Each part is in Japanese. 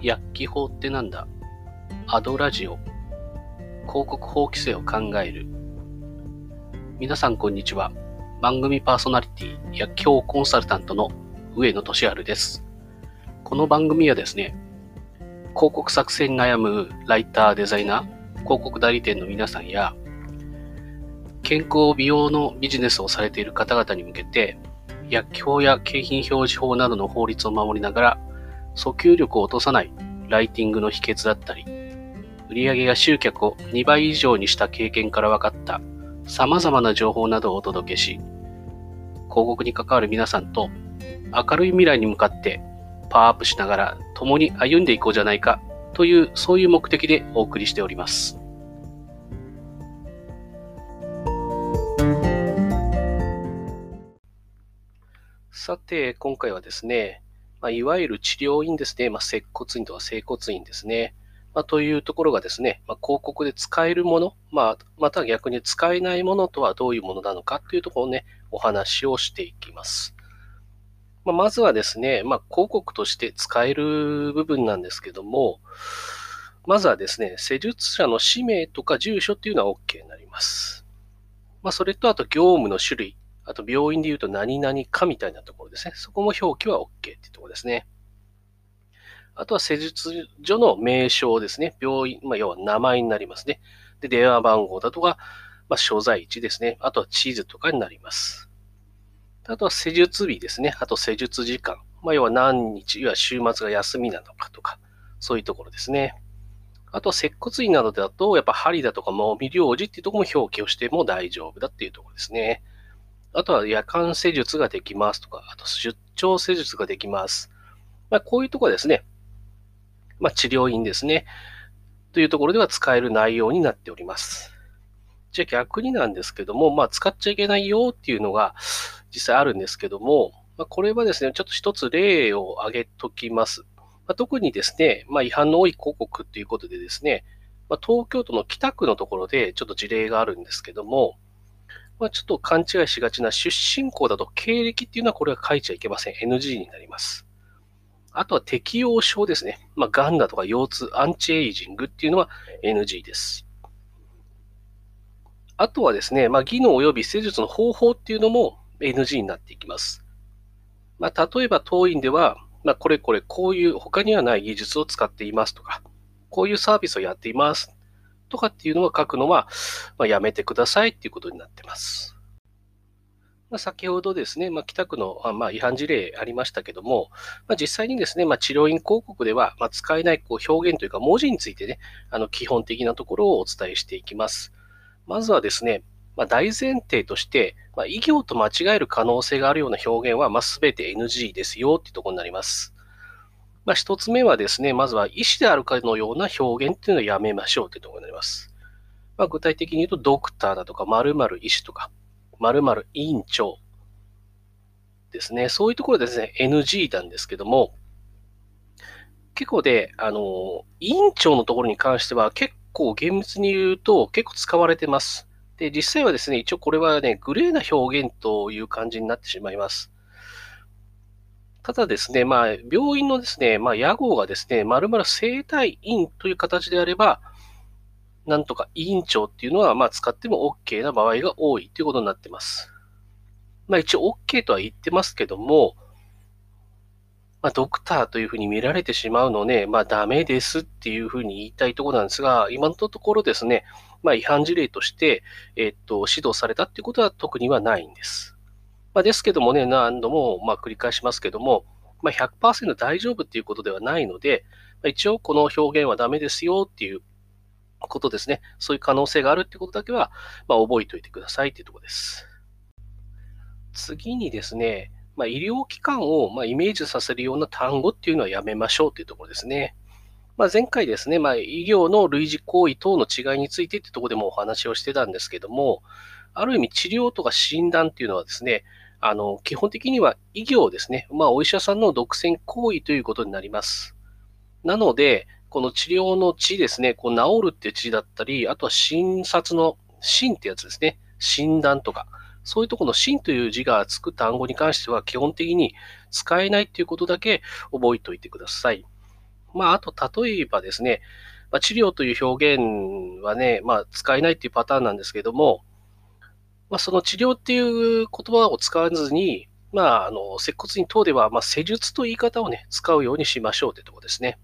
薬機法ってなんだ？アドラジオ。広告法規制を考える。皆さんこんにちは。番組パーソナリティ薬機法コンサルタントの上野俊治です。この番組はですね広告作成に悩むライターデザイナー広告代理店の皆さんや健康美容のビジネスをされている方々に向けて薬機法や景品表示法などの法律を守りながら訴求力を落とさないライティングの秘訣だったり、売上や集客を2倍以上にした経験から分かった様々な情報などをお届けし、広告に関わる皆さんと明るい未来に向かってパワーアップしながら共に歩んでいこうじゃないかというそういう目的でお送りしております。さて、今回はですね、まあ、いわゆる治療院ですね、まあ、接骨院とか整骨院ですね、まあ、というところがですね、まあ、広告で使えるもの、まあ、また逆に使えないものとはどういうものなのかというところをね、お話をしていきます。まあ、まずはですね、まあ、広告として使える部分なんですけども、まずはですね、施術者の氏名とか住所っていうのは OK になります。まあ、それとあと業務の種類、あと病院で言うと何々かみたいなところですね。そこも表記は OK っていうところですね。あとは施術所の名称ですね。病院、まあ、要は名前になりますね。で、電話番号だとか、まあ、所在地ですね。あとは地図とかになります。あとは施術日ですね。あと施術時間。まあ、要は何日、要は週末が休みなのかとか、そういうところですね。あとは接骨院などだと、やっぱ針だとかもみ療治っていうところも表記をしても大丈夫だっていうところですね。あとは夜間施術ができますとか、あと出張施術ができます。まあ、こういうところですね。まあ、治療院ですね。というところでは使える内容になっております。じゃあ逆になんですけども、まあ、使っちゃいけないよっていうのが実際あるんですけども、まあ、これはですね、ちょっと一つ例を挙げときます。まあ、特にですね、まあ、違反の多い広告ということでですね、まあ、東京都の北区のところでちょっと事例があるんですけども、まあ、ちょっと勘違いしがちな出身校だと経歴っていうのはこれは書いちゃいけません。NG になります。あとは適応症ですね。まあ、癌だとか腰痛、アンチエイジングっていうのは NG です。あとはですね、まあ、技能及び施術の方法っていうのも NG になっていきます。まあ、例えば当院では、まあ、これこれこういう他にはない技術を使っていますとか、こういうサービスをやっていますとかっていうのを書くのは、まあ、やめてくださいっていうことになってます。まあ、先ほどですね、まあ、北区のあ、まあ、違反事例ありましたけども、まあ、実際にですね、まあ、治療院広告では、まあ、使えないこう表現というか文字についてね、あの基本的なところをお伝えしていきます。まずはですね、まあ、大前提として、まあ、医業と間違える可能性があるような表現は、まあ、全て NG ですよっていうところになります。まあ、一つ目はですね、まずは医師であるかのような表現っていうのをやめましょうというところになります。まあ、具体的に言うと、ドクターだとか、〇〇医師とか、〇〇委員長ですね。そういうところですね、NG なんですけども、結構で、あの、委員長のところに関しては結構厳密に言うと結構使われてます。で、実際はですね、一応これはね、グレーな表現という感じになってしまいます。ただですね、まあ、病院のですね、まあ、屋号がですね、まるまる生体院という形であれば、なんとか委員長っていうのは、まあ、使っても OK な場合が多いということになってます。まあ、一応 OK とは言ってますけども、まあ、ドクターというふうに見られてしまうので、まあ、ダメですっていうふうに言いたいところなんですが、今のところですね、まあ、違反事例として、えっと、指導されたっていうことは特にはないんです。まあ、ですけどもね、何度もま繰り返しますけども、まあ、100%大丈夫っていうことではないので、まあ、一応この表現はダメですよっていうことですね。そういう可能性があるってことだけは、ま、覚えておいてくださいっていうところです。次にですね、まあ、医療機関をまイメージさせるような単語っていうのはやめましょうというところですね。まあ、前回ですね、まあ、医療の類似行為等の違いについてってところでもお話をしてたんですけども、ある意味治療とか診断っていうのはですね、あの、基本的には医療ですね。まあ、お医者さんの独占行為ということになります。なので、この治療の治ですね、こう治るっていう治だったり、あとは診察の診ってやつですね。診断とか。そういうとこの診という字がつく単語に関しては基本的に使えないっていうことだけ覚えておいてください。まあ、あと、例えばですね、まあ、治療という表現はね、まあ、使えないっていうパターンなんですけども、まあ、その治療っていう言葉を使わずに、まあ、あの、接骨院等では、まあ、施術と言い方をね、使うようにしましょうというところですね。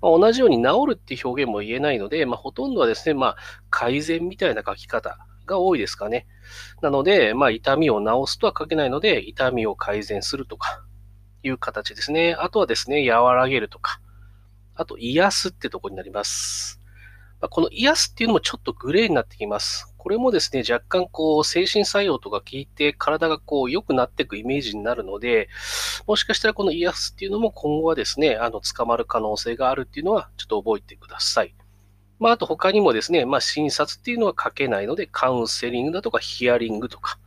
まあ、同じように治るって表現も言えないので、まあ、ほとんどはですね、まあ、改善みたいな書き方が多いですかね。なので、まあ、痛みを治すとは書けないので、痛みを改善するとかいう形ですね。あとはですね、和らげるとか、あと癒すってとこになります。まあ、この癒すっていうのもちょっとグレーになってきます。これもですね、若干こう、精神作用とか効いて体がこう、良くなっていくイメージになるので、もしかしたらこの癒すっていうのも今後はですね、あの、捕まる可能性があるっていうのはちょっと覚えてください。まあ、あと他にもですね、まあ、診察っていうのは書けないので、カウンセリングだとかヒアリングとか、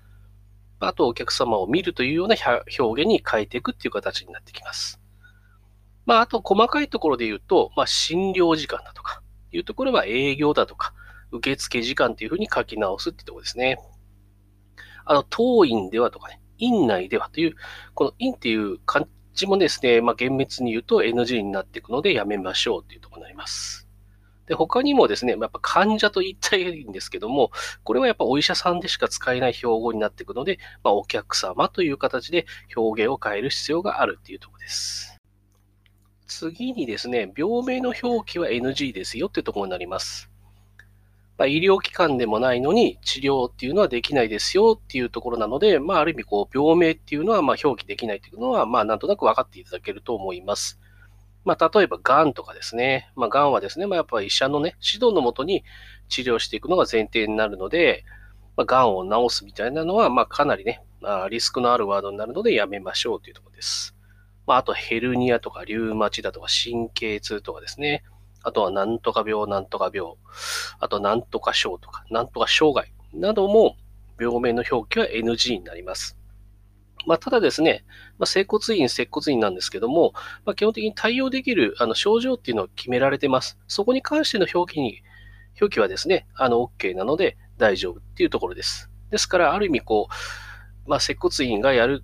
あとお客様を見るというような表現に変えていくっていう形になってきます。まあ、あと細かいところで言うと、まあ、診療時間だとか、いうところは営業だとか、受付時間というふうに書き直すってところですね。あの、当院ではとかね、院内ではという、この院っていう漢字もですね、まあ、厳密に言うと NG になっていくのでやめましょうというところになります。で、他にもですね、やっぱ患者と言ったらいいんですけども、これはやっぱお医者さんでしか使えない標語になっていくので、まあ、お客様という形で表現を変える必要があるっていうところです。次にですね、病名の表記は NG ですよっていうところになります。まあ、医療機関でもないのに治療っていうのはできないですよっていうところなので、まあ、ある意味こう病名っていうのはま表記できないというのは、まあ、なんとなく分かっていただけると思います。まあ、例えば、がんとかですね。まあ、がんはですね、まあ、やっぱり医者のね、指導のもとに治療していくのが前提になるので、まあ、がんを治すみたいなのは、まあ、かなりね、まあ、リスクのあるワードになるのでやめましょうというところです。まあ、あと、ヘルニアとか、リューマチだとか、神経痛とかですね。あとは、なんとか病、なんとか病。あと、なんとか症とか、なんとか障害なども、病名の表記は NG になります。まあ、ただですね、まあ、整骨院、接骨院なんですけども、まあ、基本的に対応できるあの症状っていうのを決められてます。そこに関しての表記に、表記はですね、あの OK なので大丈夫っていうところです。ですから、ある意味こう、まあ、接骨院がやる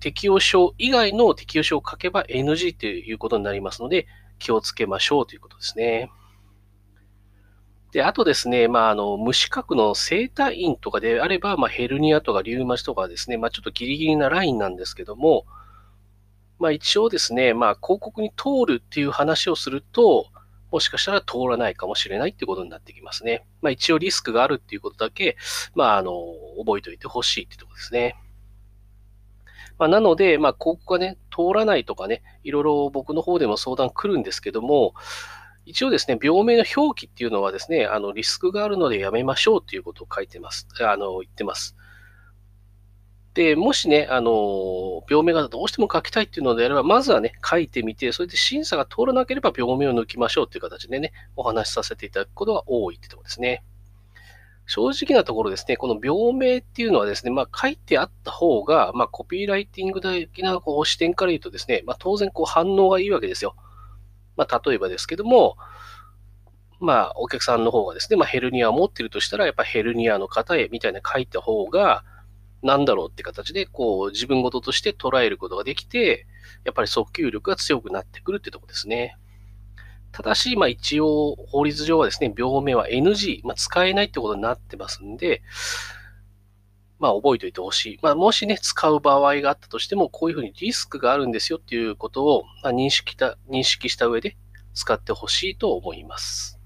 適用症以外の適用症を書けば NG ということになりますので、気をつけましょうということですね。で、あとですね、まあ、あの、無資格の生体院とかであれば、まあ、ヘルニアとかリウマチとかですね、まあ、ちょっとギリギリなラインなんですけども、まあ、一応ですね、まあ、広告に通るっていう話をすると、もしかしたら通らないかもしれないっていうことになってきますね。まあ、一応リスクがあるっていうことだけ、まあ、あの、覚えておいてほしいってところですね。まあ、なので、まあ、広告がね、通らないとかね、いろいろ僕の方でも相談来るんですけども、一応ですね、病名の表記っていうのはですね、あの、リスクがあるのでやめましょうということを書いてます。あの、言ってます。で、もしね、あの、病名がどうしても書きたいっていうのであれば、まずはね、書いてみて、それで審査が通らなければ病名を抜きましょうっていう形でね、お話しさせていただくことが多いってところですね。正直なところですね、この病名っていうのはですね、まあ、書いてあった方が、まあ、コピーライティング的なこう視点から言うとですね、まあ、当然こう反応がいいわけですよ。まあ、例えばですけども、まあ、お客さんの方がですね、まあ、ヘルニアを持ってるとしたら、やっぱヘルニアの方へみたいな書いた方が、なんだろうって形で、こう、自分事として捉えることができて、やっぱり訴求力が強くなってくるってとこですね。ただし、まあ一応、法律上はですね、病名は NG、まあ使えないってことになってますんで、まあ覚えておいてほしい。まあもしね、使う場合があったとしても、こういうふうにリスクがあるんですよっていうことを、まあ、認識した認識した上で使ってほしいと思います。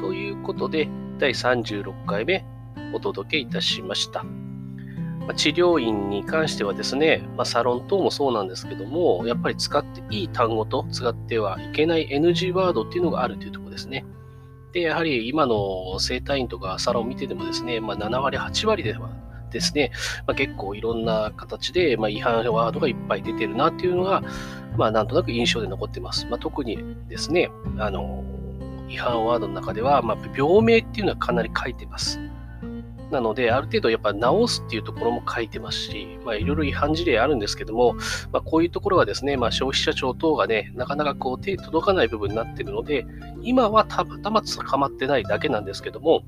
ということで、第36回目お届けいたしました。治療院に関してはですね、まあ、サロン等もそうなんですけども、やっぱり使っていい単語と使ってはいけない NG ワードっていうのがあるというところですね。で、やはり今の整体院とかサロン見ててもですね、まあ、7割、8割ではですね、まあ、結構いろんな形で、ま違反ワードがいっぱい出てるなっていうのが、まあ、なんとなく印象で残ってます。ま特にですね、あの、違反ワードの中では、ま病名っていうのはかなり書いてます。なので、ある程度やっぱ直すっていうところも書いてますし、まあ、いろいろ違反事例あるんですけども、まあ、こういうところはですね、まあ、消費者庁等がね、なかなかこう手届かない部分になってるので、今はたまたま捕まってないだけなんですけども、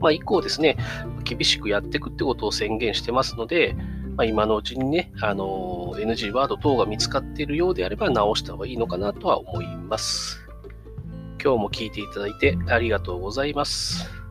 まあ、以降ですね、厳しくやっていくってことを宣言してますので、まあ、今のうちにね、あの NG ワード等が見つかっているようであれば直した方がいいのかなとは思います。今日も聞いていただいてありがとうございます。